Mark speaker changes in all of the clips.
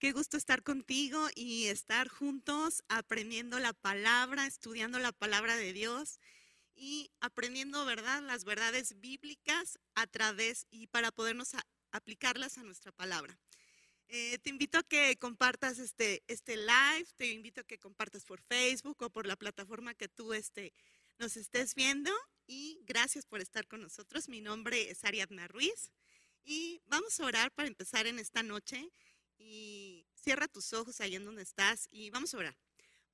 Speaker 1: Qué gusto estar contigo y estar juntos aprendiendo la palabra, estudiando la palabra de Dios y aprendiendo, ¿verdad?, las verdades bíblicas a través y para podernos aplicarlas a nuestra palabra. Eh, te invito a que compartas este, este live, te invito a que compartas por Facebook o por la plataforma que tú este, nos estés viendo y gracias por estar con nosotros. Mi nombre es Ariadna Ruiz y vamos a orar para empezar en esta noche y cierra tus ojos ahí en donde estás y vamos a orar.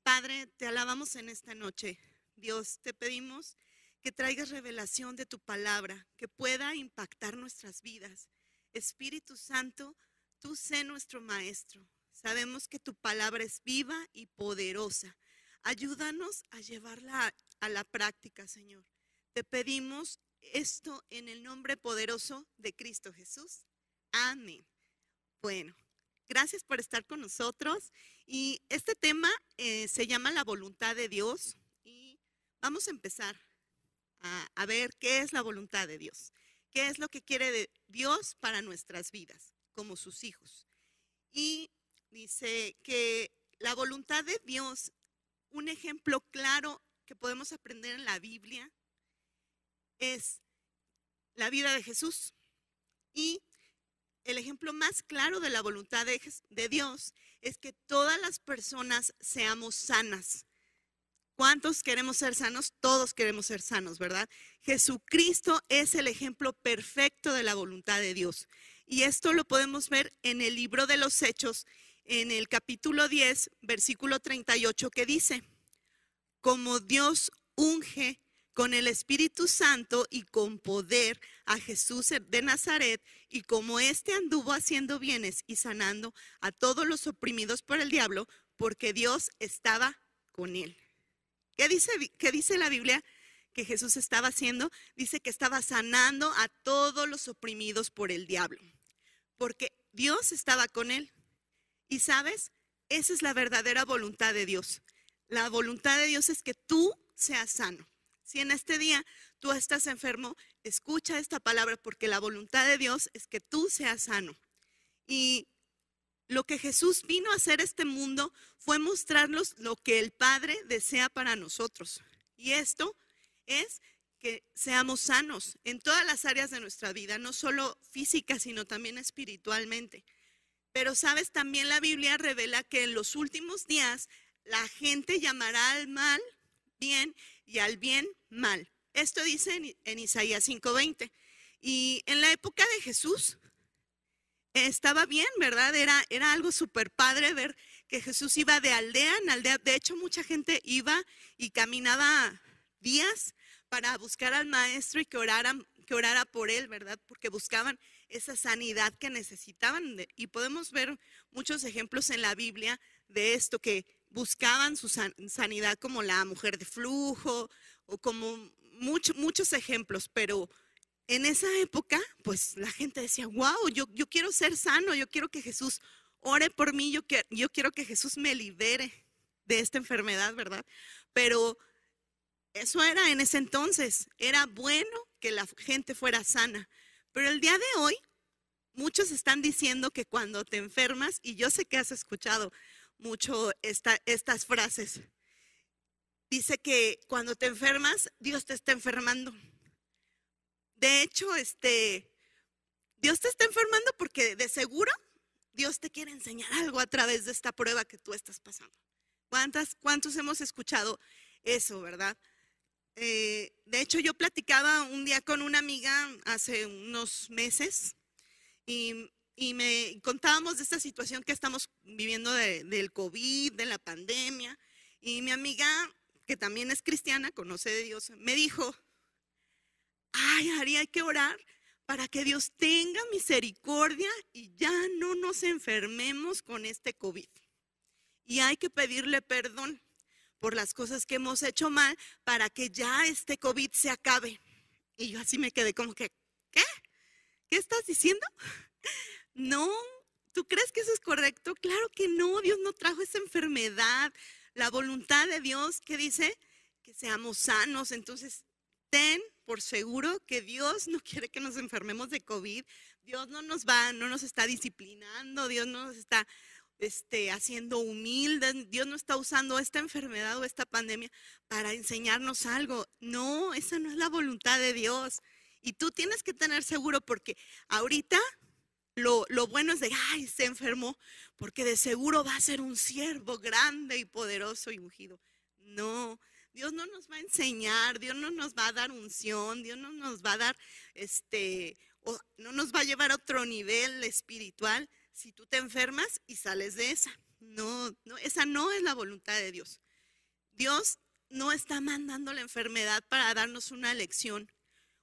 Speaker 1: Padre, te alabamos en esta noche. Dios, te pedimos que traigas revelación de tu palabra, que pueda impactar nuestras vidas. Espíritu Santo, tú sé nuestro maestro. Sabemos que tu palabra es viva y poderosa. Ayúdanos a llevarla a la práctica, Señor. Te pedimos esto en el nombre poderoso de Cristo Jesús. Amén. Bueno, Gracias por estar con nosotros. Y este tema eh, se llama la voluntad de Dios. Y vamos a empezar a, ver qué es la voluntad de Dios. ¿Qué es lo que quiere Dios para nuestras vidas como sus hijos? Y dice que la voluntad de Dios, un ejemplo claro que podemos aprender en la Biblia, es la vida de Jesús. Y el ejemplo más claro de la voluntad de, Dios es que todas las personas seamos sanas. ¿Cuántos queremos ser sanos? Todos queremos ser sanos, ¿verdad? Jesucristo es el ejemplo perfecto de la voluntad de Dios. Y esto lo podemos ver en el libro de los Hechos, en el capítulo 10, versículo 38, que dice, como Dios unge con el Espíritu Santo y con poder a Jesús de Nazaret, y como éste anduvo haciendo bienes y sanando a todos los oprimidos por el diablo, porque Dios estaba con él. ¿Qué dice, qué dice la Biblia que Jesús estaba haciendo? Dice que estaba sanando a todos los oprimidos por el diablo, porque Dios estaba con él. Y sabes, esa es la verdadera voluntad de Dios. La voluntad de Dios es que tú seas sano. Si en este día tú estás enfermo, escucha esta palabra porque la voluntad de Dios es que tú seas sano. Y lo que Jesús vino a hacer este mundo fue mostrarnos lo que el Padre desea para nosotros. Y esto es que seamos sanos en todas las áreas de nuestra vida, no solo física, sino también espiritualmente. Pero sabes, también la Biblia revela que en los últimos días la gente llamará al mal bien y al bien mal. Esto dice en, Isaías 5:20. Y en la época de Jesús estaba bien, ¿verdad? Era, era algo súper padre ver que Jesús iba de aldea en aldea. De hecho, mucha gente iba y caminaba días para buscar al maestro y que oraran, que orara por él, ¿verdad? Porque buscaban esa sanidad que necesitaban. Y podemos ver muchos ejemplos en la Biblia de esto, que buscaban su sanidad como la mujer de flujo o como muchos ejemplos, pero en esa época, pues la gente decía, wow, yo, yo quiero ser sano, yo quiero que Jesús ore por mí, yo, yo quiero que Jesús me libere de esta enfermedad, ¿verdad? Pero eso era en ese entonces, era bueno que la gente fuera sana, pero el día de hoy muchos están diciendo que cuando te enfermas, y yo sé que has escuchado, mucho estas frases. Dice que cuando te enfermas, Dios te está enfermando. De hecho, este, Dios te está enfermando porque de seguro Dios te quiere enseñar algo a través de esta prueba que tú estás pasando. ¿Cuántas, ¿Cuántos hemos escuchado eso, verdad? Eh, de hecho, yo platicaba un día con una amiga hace unos meses y y me contábamos de esta situación que estamos viviendo del COVID, de la pandemia. Y mi amiga, que también es cristiana, conoce de Dios, me dijo, ay, Ari, hay que orar para que Dios tenga misericordia y ya no nos enfermemos con este COVID. Y hay que pedirle perdón, por las cosas que hemos hecho mal para que ya este COVID se acabe. Y yo así me quedé como que, ¿qué? ¿Qué estás diciendo? No, ¿tú crees que eso es correcto? Claro que no, Dios no trajo esa enfermedad. La voluntad de Dios que dice que seamos sanos. Entonces, ten por seguro que Dios no quiere que nos enfermemos de COVID. Dios no nos va, no nos está disciplinando, Dios no nos está este, haciendo humildes, Dios no está usando esta enfermedad o esta pandemia para enseñarnos algo. No, esa no es la voluntad de Dios. Y tú tienes que tener seguro porque ahorita lo, lo, bueno es de, ay, se enfermó, porque de seguro va a ser un siervo grande y poderoso y ungido. No, Dios no nos va a enseñar, Dios no nos va a dar unción, Dios no nos va a dar, este, o no nos va a llevar a otro nivel espiritual si tú te enfermas y sales de esa. No, no, esa no es la voluntad de Dios. Dios no está mandando la enfermedad para darnos una lección.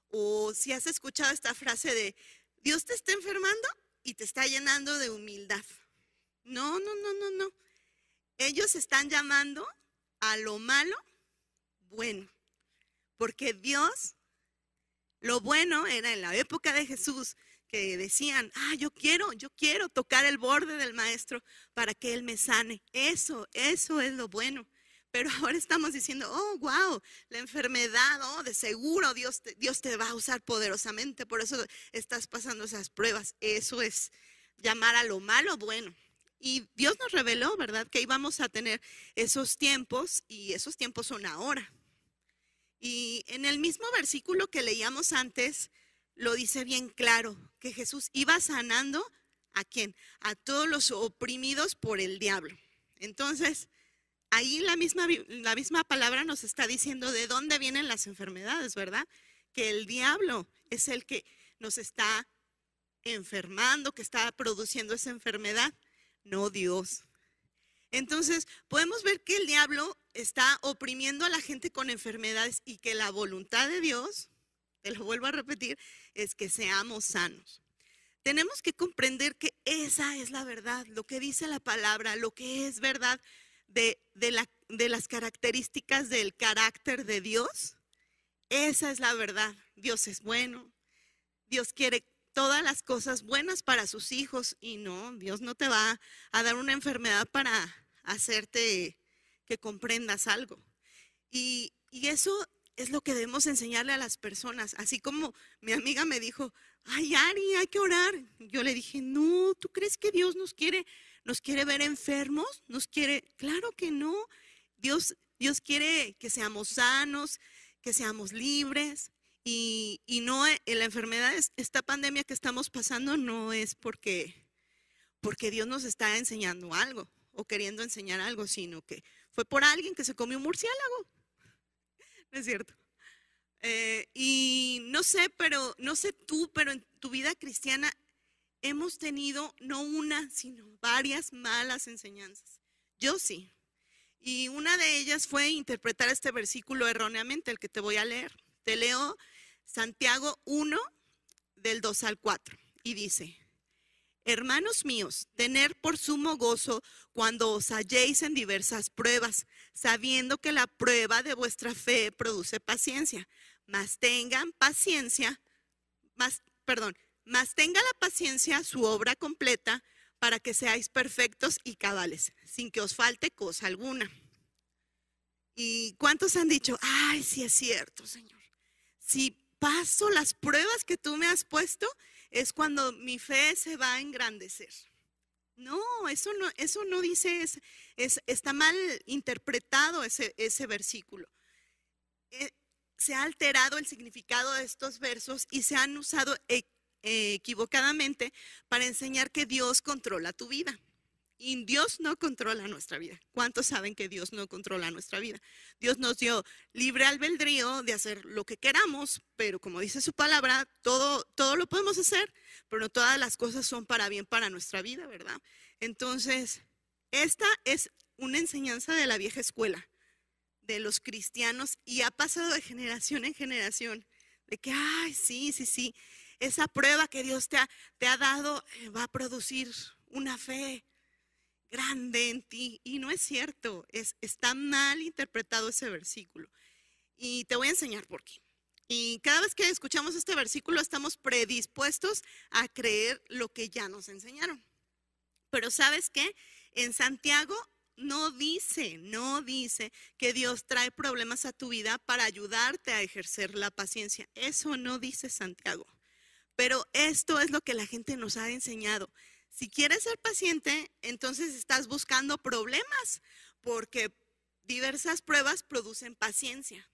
Speaker 1: O si has escuchado esta frase de, Dios te está enfermando y te está llenando de humildad. No, no, no, no, no. Ellos están llamando a lo malo bueno, porque Dios, lo bueno era en la época de Jesús, que decían, ah, yo quiero, yo quiero tocar el borde del maestro para que él me sane. Eso, eso es lo bueno. Pero ahora estamos diciendo, oh, wow, la enfermedad, oh, de seguro Dios te, Dios te va a usar poderosamente, por eso estás pasando esas pruebas. Eso es llamar a lo malo bueno. Y Dios nos reveló, ¿verdad?, que íbamos a tener esos tiempos y esos tiempos son ahora. Y en el mismo versículo que leíamos antes, lo dice bien claro, que Jesús iba sanando a quién? A todos los oprimidos por el diablo. Entonces, ahí la misma, la misma palabra nos está diciendo de dónde vienen las enfermedades, ¿verdad? Que el diablo es el que nos está enfermando, que está produciendo esa enfermedad, no Dios. Entonces, podemos ver que el diablo está oprimiendo a la gente con enfermedades y que la voluntad de Dios, te lo vuelvo a repetir, es que seamos sanos. Tenemos que comprender que esa es la verdad, lo que dice la palabra, lo que es verdad de, de las características del carácter de Dios. Esa es la verdad. Dios es bueno. Dios quiere todas las cosas buenas para sus hijos y no, Dios no te va a dar una enfermedad para hacerte que comprendas algo. Y, eso es lo que debemos enseñarle a las personas. Así como mi amiga me dijo, ay Ari, hay que orar. Yo le dije, no, ¿tú crees que Dios nos quiere, nos quiere ver enfermos? Nos quiere, claro que no. Dios, Dios quiere que seamos sanos, que seamos libres. Y, y no, eh, la enfermedad, esta pandemia que estamos pasando no es porque, porque Dios nos está enseñando algo o queriendo enseñar algo, sino que fue por alguien que se comió un murciélago. ¿No es cierto? Eh, y no sé, pero no sé tú, pero en tu vida cristiana hemos tenido no una, sino varias malas enseñanzas. Yo sí. Y una de ellas fue interpretar este versículo erróneamente, el que te voy a leer. Te leo Santiago 1, del 2 al 4, y dice, Hermanos míos, tener por sumo gozo cuando os halléis en diversas pruebas, sabiendo que la prueba de vuestra fe produce paciencia. Mas tengan paciencia, más, perdón, mas tenga la paciencia su obra completa para que seáis perfectos y cabales, sin que os falte cosa alguna. ¿Y cuántos han dicho, ay, sí es cierto, Señor? Si paso las pruebas que tú me has puesto, es cuando mi fe se va a engrandecer. No, eso no, eso no dice, es, está mal interpretado ese, ese versículo. Eh, se ha alterado el significado de estos versos y se han usado e, equivocadamente para enseñar que Dios controla tu vida. Y Dios no controla nuestra vida. ¿Cuántos saben que Dios no controla nuestra vida? Dios nos dio libre albedrío de hacer lo que queramos, pero como dice su palabra, todo, todo lo podemos hacer, pero no todas las cosas son para bien para nuestra vida, ¿verdad? Entonces, esta es una enseñanza de la vieja escuela, de los cristianos, y ha pasado de generación en generación, de que, ay, sí, sí, sí, esa prueba que Dios te ha, te ha dado eh, va a producir una fe grande en ti. Y no es cierto, es, está mal interpretado ese versículo. Y te voy a enseñar por qué. Y cada vez que escuchamos este versículo estamos predispuestos a creer lo que ya nos enseñaron. Pero sabes qué? En Santiago no dice, no dice que Dios trae problemas a tu vida para ayudarte a ejercer la paciencia. Eso no dice Santiago. Pero esto es lo que la gente nos ha enseñado. Si quieres ser paciente, entonces estás buscando problemas, porque diversas pruebas producen paciencia.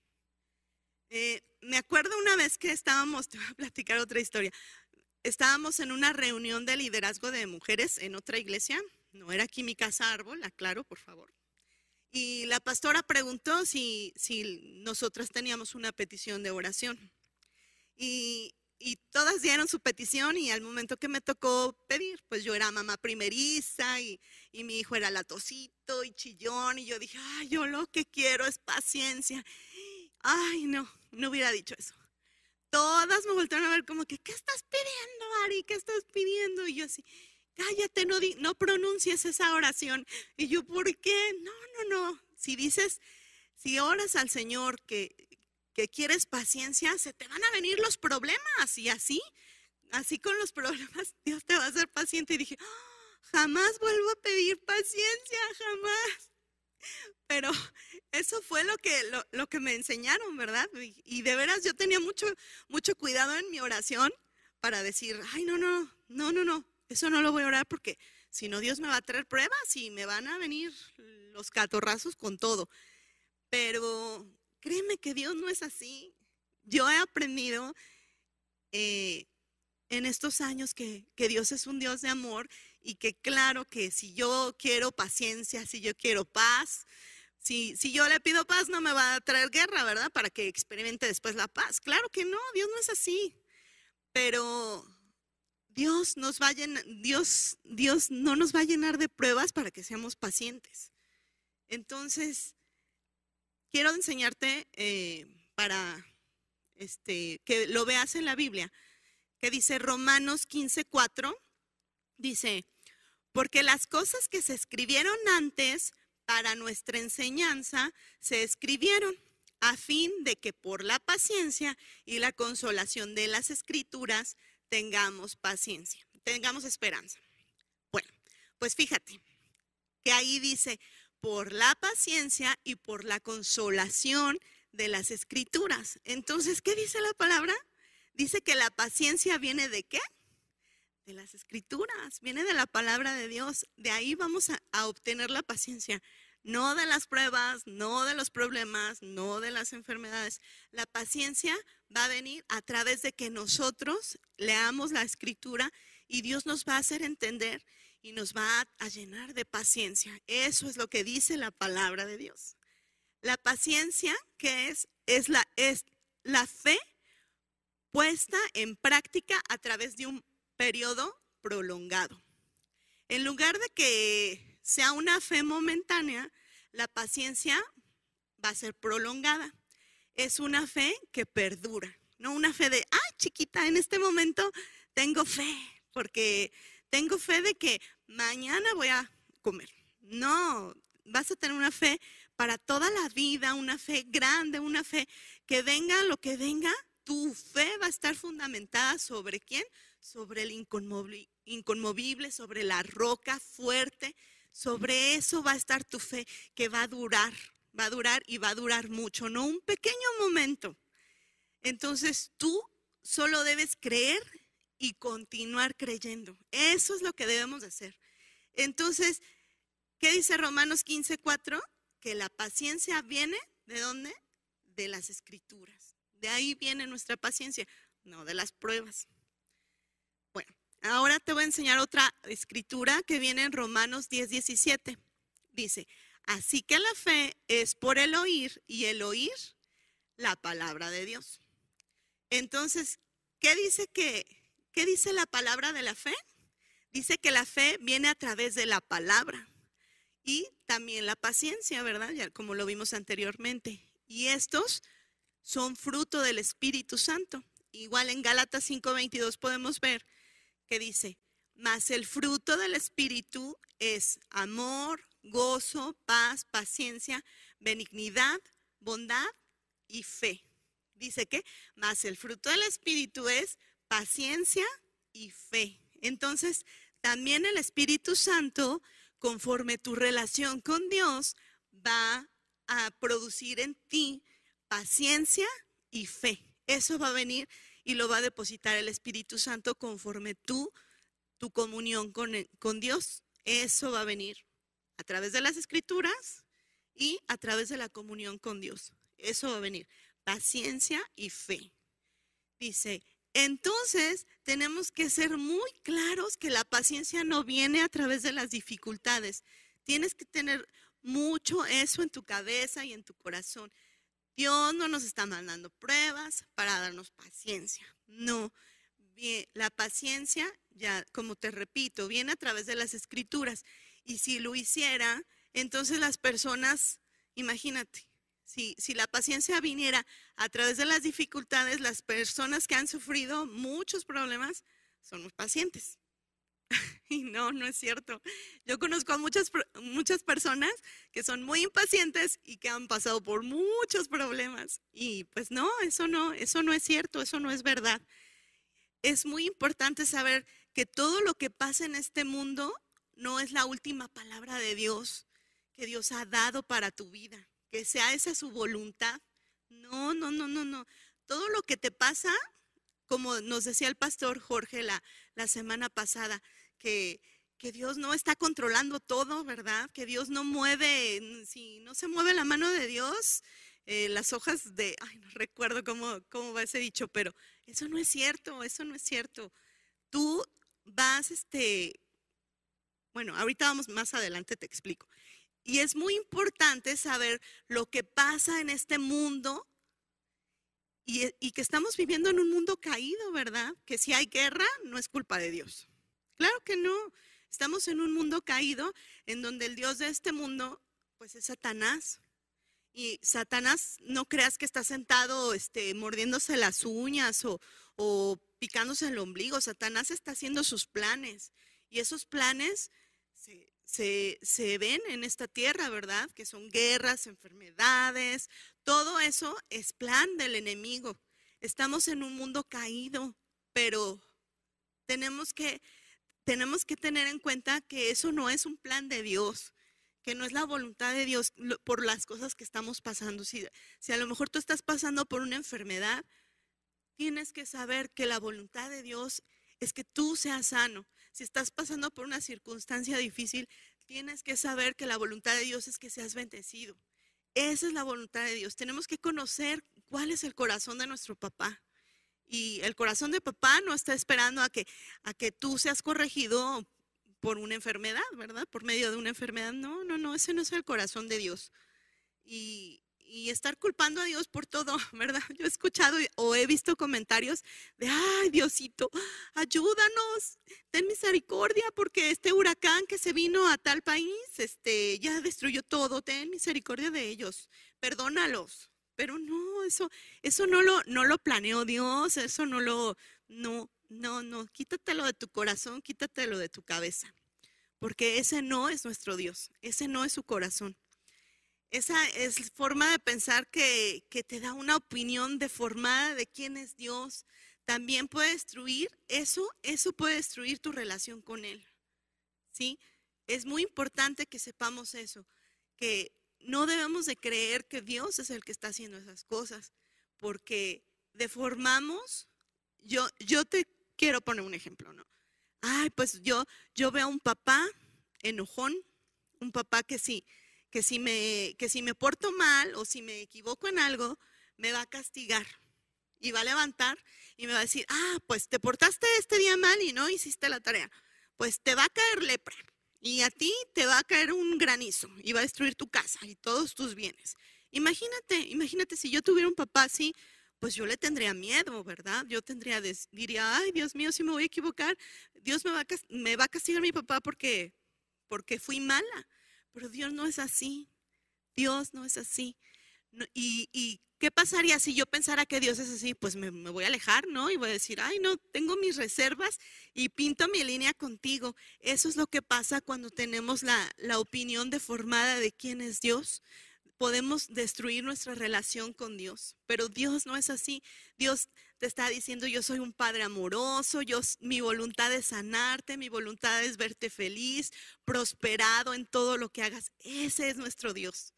Speaker 1: Eh, me acuerdo una vez que estábamos, te voy a platicar otra historia, estábamos en una reunión de liderazgo de mujeres en otra iglesia, no era aquí mi casa árbol, aclaro, por favor. Y la pastora preguntó si, si nosotras teníamos una petición de oración. Y, y todas dieron su petición y al momento que me tocó pedir, pues yo era mamá primeriza y, y, mi hijo era latosito y chillón y yo dije, ay, yo lo que quiero es paciencia. Ay, no, no hubiera dicho eso. Todas me voltearon a ver como que, ¿qué estás pidiendo, Ari? ¿Qué estás pidiendo? Y yo así, cállate, no, no pronuncies esa oración. Y yo, ¿por qué? No, no, no. Si dices, si oras al Señor que, que quieres paciencia, se te van a venir los problemas. Y así, así con los problemas, Dios te va a hacer paciente. Y dije, ah, jamás vuelvo a pedir paciencia, jamás. Pero eso fue lo que, lo, que me enseñaron, ¿verdad? Y, de veras yo tenía mucho, mucho cuidado en mi oración para decir, ay, no, no, no, no, no, eso no lo voy a orar porque si no Dios me va a traer pruebas y me van a venir los catorrazos con todo. Pero créeme que Dios no es así. Yo he aprendido eh, en estos años que, que Dios es un Dios de amor y que claro que si yo quiero paciencia, si yo quiero paz, si, si yo le pido paz no me va a traer guerra, ¿verdad? Para que experimente después la paz. Claro que no, Dios no es así. Pero Dios nos va a llenar, Dios, Dios no nos va a llenar de pruebas para que seamos pacientes. Entonces, quiero enseñarte eh, para este, que lo veas en la Biblia, que dice Romanos 15:4, dice, porque las cosas que se escribieron antes para nuestra enseñanza se escribieron a fin de que por la paciencia y la consolación de las escrituras tengamos paciencia, tengamos esperanza. Bueno, pues fíjate que ahí dice, por la paciencia y por la consolación de las escrituras. Entonces, ¿qué dice la palabra? Dice que la paciencia viene de qué? de las escrituras, viene de la palabra de Dios. De ahí vamos a, obtener la paciencia. No de las pruebas, no de los problemas, no de las enfermedades. La paciencia va a venir a través de que nosotros leamos la escritura y Dios nos va a hacer entender y nos va a, llenar de paciencia. Eso es lo que dice la palabra de Dios. La paciencia, que es? Es la, es la fe puesta en práctica a través de un periodo prolongado. En lugar de que sea una fe momentánea, la paciencia va a ser prolongada. Es una fe que perdura, no una fe de, ah, chiquita, en este momento tengo fe, porque tengo fe de que mañana voy a comer. No, vas a tener una fe para toda la vida, una fe grande, una fe que venga lo que venga, tu fe va a estar fundamentada sobre quién? sobre el inconmovible, sobre la roca fuerte. Sobre eso va a estar tu fe, que va a durar, va a durar y va a durar mucho, no un pequeño momento. Entonces tú solo debes creer y continuar creyendo. Eso es lo que debemos hacer. Entonces, ¿qué dice Romanos 15:4? Que la paciencia viene de dónde? De las escrituras. De ahí viene nuestra paciencia, no de las pruebas. Ahora te voy a enseñar otra escritura que viene en Romanos 10, 17. Dice, así que la fe es por el oír y el oír la palabra de Dios. Entonces, ¿qué dice que qué dice la palabra de la fe? Dice que la fe viene a través de la palabra y también la paciencia, ¿verdad? Ya como lo vimos anteriormente. Y estos son fruto del Espíritu Santo. Igual en Gálatas 5:22 podemos ver que dice, Mas el fruto del Espíritu es amor, gozo, paz, paciencia, benignidad, bondad y fe. Dice que, más el fruto del Espíritu es paciencia y fe. Entonces, también el Espíritu Santo, conforme tu relación con Dios, va a producir en ti paciencia y fe. Eso va a venir y lo va a depositar el Espíritu Santo conforme tú, tu comunión con, con Dios. Eso va a venir a través de las escrituras y a través de la comunión con Dios. Eso va a venir. Paciencia y fe. Dice, entonces tenemos que ser muy claros que la paciencia no viene a través de las dificultades. Tienes que tener mucho eso en tu cabeza y en tu corazón. Dios no nos está mandando pruebas para darnos paciencia. No, la paciencia, ya como te repito, viene a través de las escrituras. Y si lo hiciera, entonces las personas, imagínate, si, la paciencia viniera a través de las dificultades, las personas que han sufrido muchos problemas son los pacientes. Y no, no es cierto. Yo conozco a muchas, muchas personas que son muy impacientes y que han pasado por muchos problemas. Y pues no, eso no, eso no es cierto, eso no es verdad. Es muy importante saber que todo lo que pasa en este mundo no es la última palabra de Dios que Dios ha dado para tu vida, que sea esa su voluntad. No, no, no, no, no. Todo lo que te pasa, como nos decía el pastor Jorge la, la semana pasada, que, que Dios no está controlando todo, ¿verdad? Que Dios no mueve, si no se mueve la mano de Dios, eh, las hojas de, ay, no recuerdo cómo, cómo va ese dicho, pero eso no es cierto, eso no es cierto. Tú vas, este, bueno, ahorita vamos más adelante, te explico. Y es muy importante saber lo que pasa en este mundo y, que estamos viviendo en un mundo caído, ¿verdad? Que si hay guerra, no es culpa de Dios. Claro que no. Estamos en un mundo caído en donde el Dios de este mundo, pues es Satanás. Y Satanás, no creas que está sentado este, mordiéndose las uñas o, o picándose el ombligo. Satanás está haciendo sus planes. Y esos planes se, se, ven en esta tierra, ¿verdad? Que son guerras, enfermedades. Todo eso es plan del enemigo. Estamos en un mundo caído, pero tenemos que tenemos que tener en cuenta que eso no es un plan de Dios, que no es la voluntad de Dios por las cosas que estamos pasando. Si, si a lo mejor tú estás pasando por una enfermedad, tienes que saber que la voluntad de Dios es que tú seas sano. Si estás pasando por una circunstancia difícil, tienes que saber que la voluntad de Dios es que seas bendecido. Esa es la voluntad de Dios. Tenemos que conocer cuál es el corazón de nuestro papá. Y el corazón de papá no está esperando a que, a que tú seas corregido por una enfermedad, ¿verdad? Por medio de una enfermedad. No, no, no, ese no es el corazón de Dios. Y, y estar culpando a Dios por todo, ¿verdad? Yo he escuchado o he visto comentarios de, ay, Diosito, ayúdanos, ten misericordia porque este huracán que se vino a tal país, este, ya destruyó todo, ten misericordia de ellos, perdónalos. Pero no, eso, eso no lo, no lo planeó Dios, eso no lo, no, no, no, quítatelo de tu corazón, quítatelo de tu cabeza, porque ese no es nuestro Dios, ese no es su corazón. Esa es forma de pensar que, que te da una opinión deformada de quién es Dios. También puede destruir, eso, eso puede destruir tu relación con Él. ¿Sí? Es muy importante que sepamos eso, que no debemos de creer que Dios es el que está haciendo esas cosas, porque deformamos, yo, yo te quiero poner un ejemplo, ¿no? Ay, pues yo, yo veo a un papá enojón, un papá que sí, que si me, que si me porto mal o si me equivoco en algo, me va a castigar y va a levantar y me va a decir, ah, pues te portaste este día mal y no hiciste la tarea, pues te va a caer lepra y a ti te va a caer un granizo y va a destruir tu casa y todos tus bienes. Imagínate, imagínate si yo tuviera un papá así, pues yo le tendría miedo, ¿verdad? Yo tendría, diría, ay, Dios mío, si me voy a equivocar, Dios me va a, me va a castigar mi papá porque, porque fui mala. Pero Dios no es así. Dios no es así. y, ¿Qué pasaría si yo pensara que Dios es así? Pues me, voy a alejar, ¿no? Y voy a decir, ay, no, tengo mis reservas y pinto mi línea contigo. Eso es lo que pasa cuando tenemos la, la opinión deformada de quién es Dios. Podemos destruir nuestra relación con Dios, pero Dios no es así. Dios te está diciendo, yo soy un padre amoroso, mi voluntad es sanarte, mi voluntad es verte feliz, prosperado en todo lo que hagas. Ese es nuestro Dios.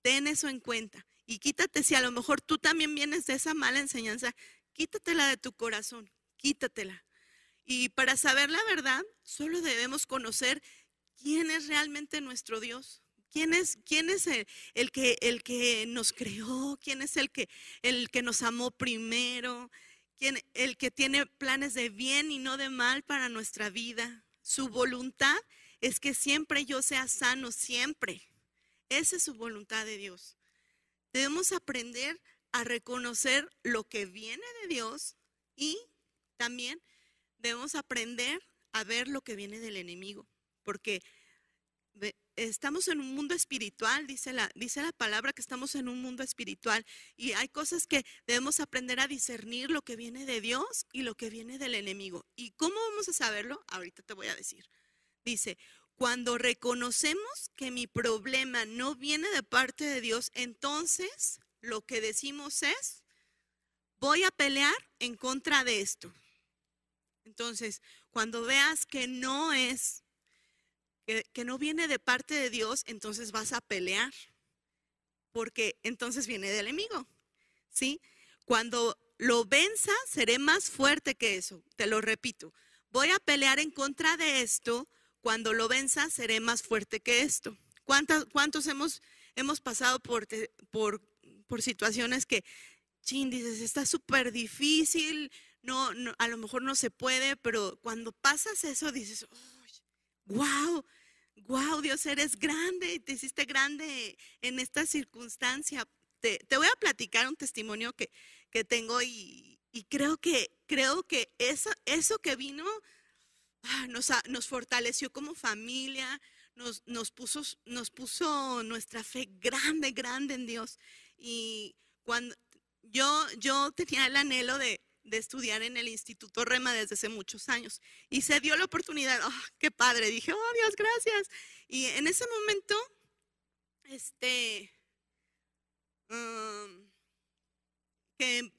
Speaker 1: Ten eso en cuenta. Y quítate, si a lo mejor tú también vienes de esa mala enseñanza, quítatela de tu corazón, quítatela. Y para saber la verdad, solo debemos conocer quién es realmente nuestro Dios. ¿Quién es, quién es el, que, el que nos creó? ¿Quién es el que, el que nos amó primero? ¿Quién, el que tiene planes de bien y no de mal para nuestra vida? Su voluntad es que siempre yo sea sano, siempre. Esa es su voluntad de Dios. Debemos aprender a reconocer lo que viene de Dios y también debemos aprender a ver lo que viene del enemigo, porque estamos en un mundo espiritual, dice la, dice la palabra que estamos en un mundo espiritual y hay cosas que debemos aprender a discernir lo que viene de Dios y lo que viene del enemigo. ¿Y cómo vamos a saberlo? Ahorita te voy a decir. Dice, cuando reconocemos que mi problema no viene de parte de Dios, entonces lo que decimos es, voy a pelear en contra de esto. Entonces, cuando veas que no es, que, no viene de parte de Dios, entonces vas a pelear, porque entonces viene del enemigo, ¿sí? Cuando lo venza, seré más fuerte que eso, te lo repito. Voy a pelear en contra de esto cuando lo venza, seré más fuerte que esto. ¿Cuántos, cuántos hemos, hemos pasado por, por, por situaciones que, chin, dices, está súper difícil, no, a lo mejor no se puede, pero cuando pasas eso dices, wow, wow, Dios, eres grande y te hiciste grande en esta circunstancia. Te, voy a platicar un testimonio que, que tengo y, creo que, creo que eso, eso que vino Ah, nos, fortaleció como familia, nos, nos, puso, nos puso nuestra fe grande, grande en Dios. Y cuando yo, yo tenía el anhelo de, estudiar en el Instituto Rema desde hace muchos años y se dio la oportunidad, oh, qué padre, dije, oh Dios, gracias. Y en ese momento, este, que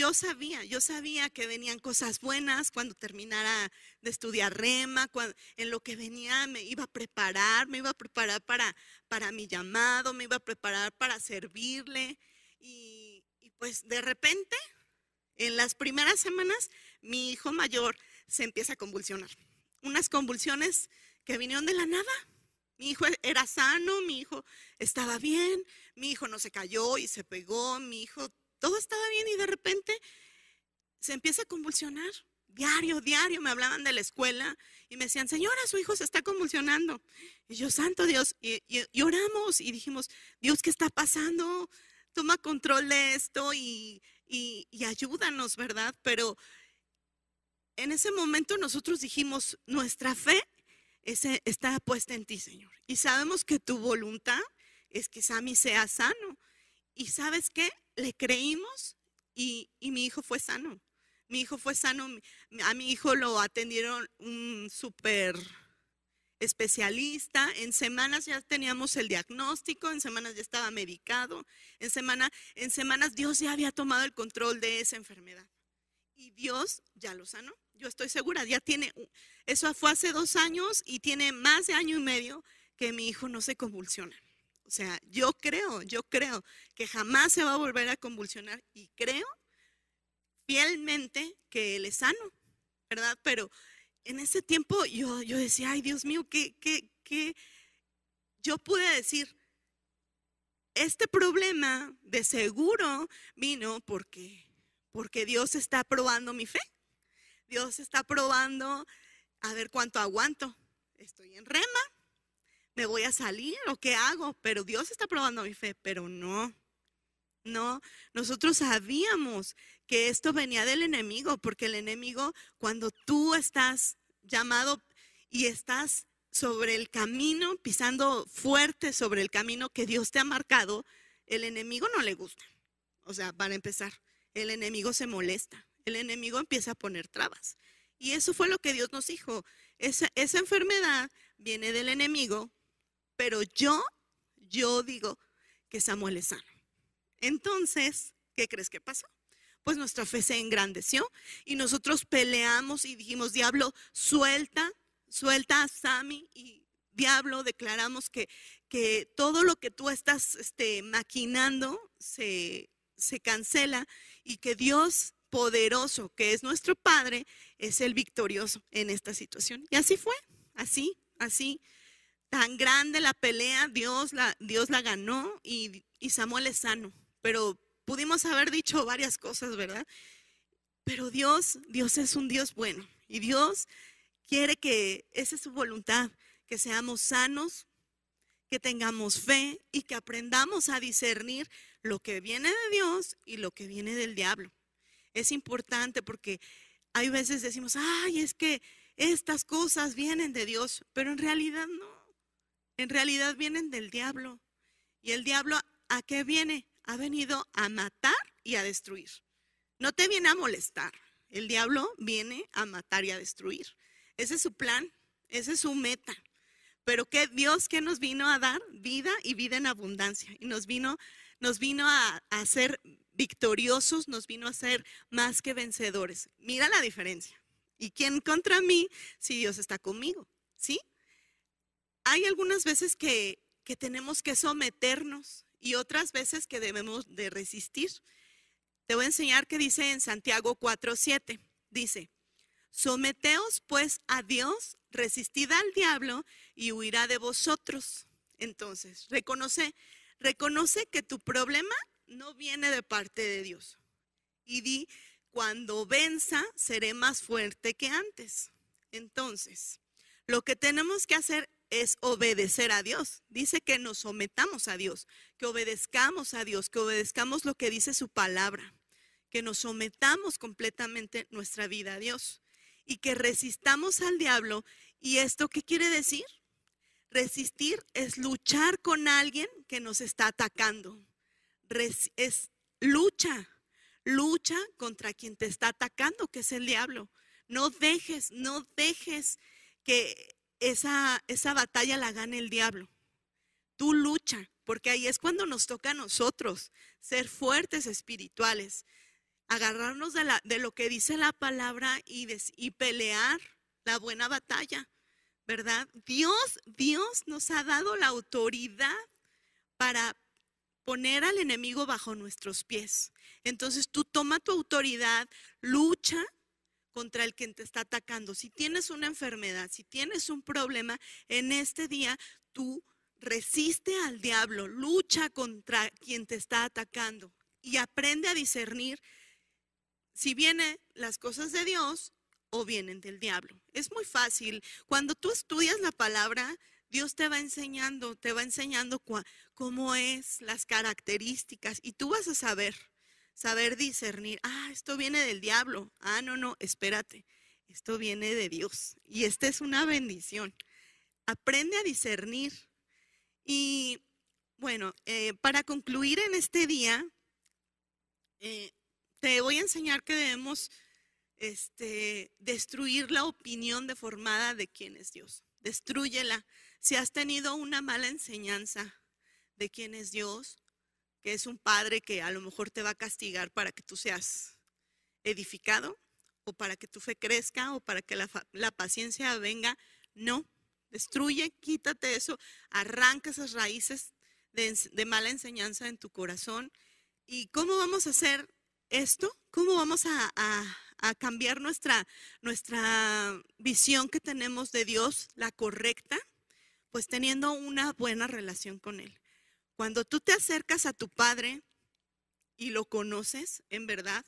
Speaker 1: yo sabía, yo sabía que venían cosas buenas cuando terminara de estudiar rema, en lo que venía me iba a preparar, me iba a preparar para, para mi llamado, me iba a preparar para servirle. Y pues de repente, en las primeras semanas, mi hijo mayor se empieza a convulsionar. Unas convulsiones que vinieron de la nada. Mi hijo era sano, mi hijo estaba bien, mi hijo no se cayó y se pegó, mi hijo todo estaba bien y de repente se empieza a convulsionar. Diario, diario me hablaban de la escuela y me decían, señora, su hijo se está convulsionando. Y yo, santo Dios, y, oramos y dijimos, Dios, ¿qué está pasando? Toma control de esto y, ayúdanos, ¿verdad? Pero en ese momento nosotros dijimos, nuestra fe está puesta en ti, Señor. Y sabemos que tu voluntad es que Sammy sea sano. Y sabes qué? le creímos y, mi hijo fue sano. Mi hijo fue sano. A mi hijo lo atendieron un súper especialista. En semanas ya teníamos el diagnóstico, en semanas ya estaba medicado. En, semana, en semanas Dios ya había tomado el control de esa enfermedad. Y Dios ya lo sanó. Yo estoy segura, ya tiene, eso fue hace dos años y tiene más de año y medio que mi hijo no se convulsiona. O sea, yo creo, yo creo que jamás se va a volver a convulsionar y creo fielmente que él es sano, ¿verdad? Pero en ese tiempo yo, yo decía, ay Dios mío, ¿qué, qué, qué? Yo pude decir, este problema de seguro vino porque, porque Dios está probando mi fe. Dios está probando a ver cuánto aguanto. Estoy en rema, me voy a salir o qué hago, pero Dios está probando mi fe, pero no. No, nosotros sabíamos que esto venía del enemigo, porque el enemigo, cuando tú estás llamado y estás sobre el camino, pisando fuerte sobre el camino que Dios te ha marcado, el enemigo no le gusta. O sea, para empezar, el enemigo se molesta, el enemigo empieza a poner trabas. Y eso fue lo que Dios nos dijo. Esa, enfermedad viene del enemigo, pero yo, yo digo que Samuel es sano. Entonces, ¿qué crees que pasó? Pues nuestra fe se engrandeció y nosotros peleamos y dijimos, diablo, suelta, suelta a Sami y diablo, declaramos que, que todo lo que tú estás este, maquinando se, se cancela y que Dios poderoso, que es nuestro Padre, es el victorioso en esta situación. Y así fue, así, así. Tan grande la pelea, Dios la, Dios la ganó y, y Samuel es sano. Pero pudimos haber dicho varias cosas, ¿verdad? Pero Dios, Dios es un Dios bueno y Dios quiere que esa es su voluntad, que seamos sanos, que tengamos fe y que aprendamos a discernir lo que viene de Dios y lo que viene del diablo. Es importante porque hay veces decimos, ay, es que estas cosas vienen de Dios, pero en realidad no. En realidad vienen del diablo. ¿Y el diablo a qué viene? Ha venido a matar y a destruir. No te viene a molestar. El diablo viene a matar y a destruir. Ese es su plan, esa es su meta. Pero que Dios que nos vino a dar vida y vida en abundancia y nos vino nos vino a, a ser victoriosos, nos vino a ser más que vencedores. Mira la diferencia. ¿Y quién contra mí si Dios está conmigo? ¿Sí? Hay algunas veces que, que tenemos que someternos y otras veces que debemos de resistir. Te voy a enseñar qué dice en Santiago 4:7. Dice, someteos pues a Dios, resistid al diablo y huirá de vosotros. Entonces, reconoce, reconoce que tu problema no viene de parte de Dios. Y di, cuando venza, seré más fuerte que antes. Entonces, lo que tenemos que hacer es obedecer a Dios. Dice que nos sometamos a Dios, que obedezcamos a Dios, que obedezcamos lo que dice su palabra, que nos sometamos completamente nuestra vida a Dios y que resistamos al diablo. ¿Y esto qué quiere decir? Resistir es luchar con alguien que nos está atacando. es lucha, lucha contra quien te está atacando, que es el diablo. No dejes, no dejes que esa, esa batalla la gane el diablo. Tú lucha, porque ahí es cuando nos toca a nosotros ser fuertes espirituales, agarrarnos de, la, de lo que dice la palabra y, y pelear la buena batalla, ¿verdad? Dios, Dios nos ha dado la autoridad para poner al enemigo bajo nuestros pies. Entonces tú toma tu autoridad, lucha contra el que te está atacando. Si tienes una enfermedad, si tienes un problema, en este día tú resiste al diablo, lucha contra quien te está atacando y aprende a discernir si vienen las cosas de Dios o vienen del diablo. Es muy fácil. Cuando tú estudias la palabra, Dios te va enseñando, te va enseñando cómo es, las características y tú vas a saber saber discernir, ah, esto viene del diablo, ah, no, no, espérate, esto viene de Dios y esta es una bendición. Aprende a discernir. Y bueno, eh, para concluir en este día, eh, te voy a enseñar que debemos este, destruir la opinión deformada de quién es Dios. Destrúyela. Si has tenido una mala enseñanza de quién es Dios, que es un padre que a lo mejor te va a castigar para que tú seas edificado o para que tu fe crezca o para que la, paciencia venga. No, destruye, quítate eso, arranca esas raíces de, mala enseñanza en tu corazón. ¿Y cómo vamos a hacer esto? ¿Cómo vamos a, a cambiar nuestra, nuestra visión que tenemos de Dios, la correcta? Pues teniendo una buena relación con Él. Cuando tú te acercas a tu Padre y lo conoces, en verdad,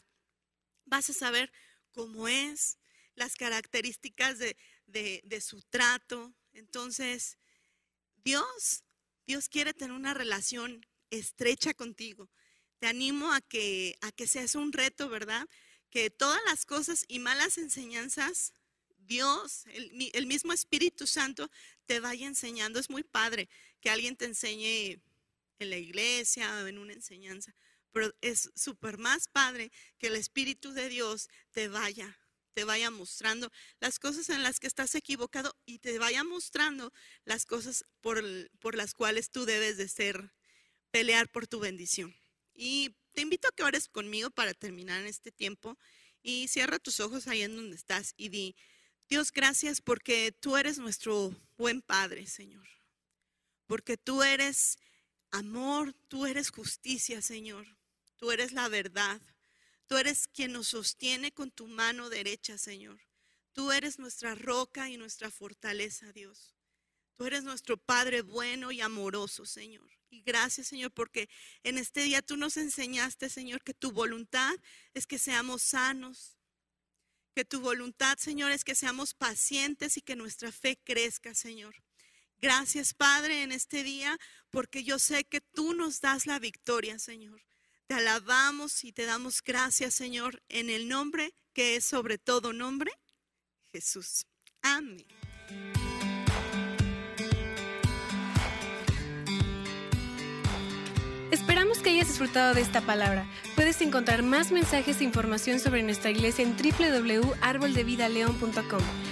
Speaker 1: vas a saber cómo es, las características de, su trato. Entonces, Dios, Dios quiere tener una relación estrecha contigo. Te animo a que, a que seas un reto, ¿verdad? Que todas las cosas y malas enseñanzas, Dios, el, el mismo Espíritu Santo, te vaya enseñando. Es muy padre que alguien te enseñe en la iglesia o en una enseñanza. pero es súper más padre que el Espíritu de Dios te vaya, te vaya mostrando las cosas en las que estás equivocado y te vaya mostrando las cosas por, las cuales tú debes de ser, pelear por tu bendición. Y te invito a que ores conmigo para terminar este tiempo y cierra tus ojos ahí en donde estás y di, Dios, gracias porque tú eres nuestro buen Padre, Señor. Porque tú eres amor, tú eres justicia, Señor. Tú eres la verdad. Tú eres quien nos sostiene con tu mano derecha, Señor. Tú eres nuestra roca y nuestra fortaleza, Dios. Tú eres nuestro Padre bueno y amoroso, Señor. Y gracias, Señor, porque en este día tú nos enseñaste, Señor, que tu voluntad es que seamos sanos. Que tu voluntad, Señor, es que seamos pacientes y que nuestra fe crezca, Señor. Gracias, Padre, en este día, porque yo sé que tú nos das la victoria, Señor. Te alabamos y te damos gracias, Señor, en el nombre que es sobre todo nombre, Jesús. Amén.
Speaker 2: Esperamos que hayas disfrutado de esta palabra. Puedes encontrar más mensajes e información sobre nuestra iglesia en www.arboldevidaleon.com.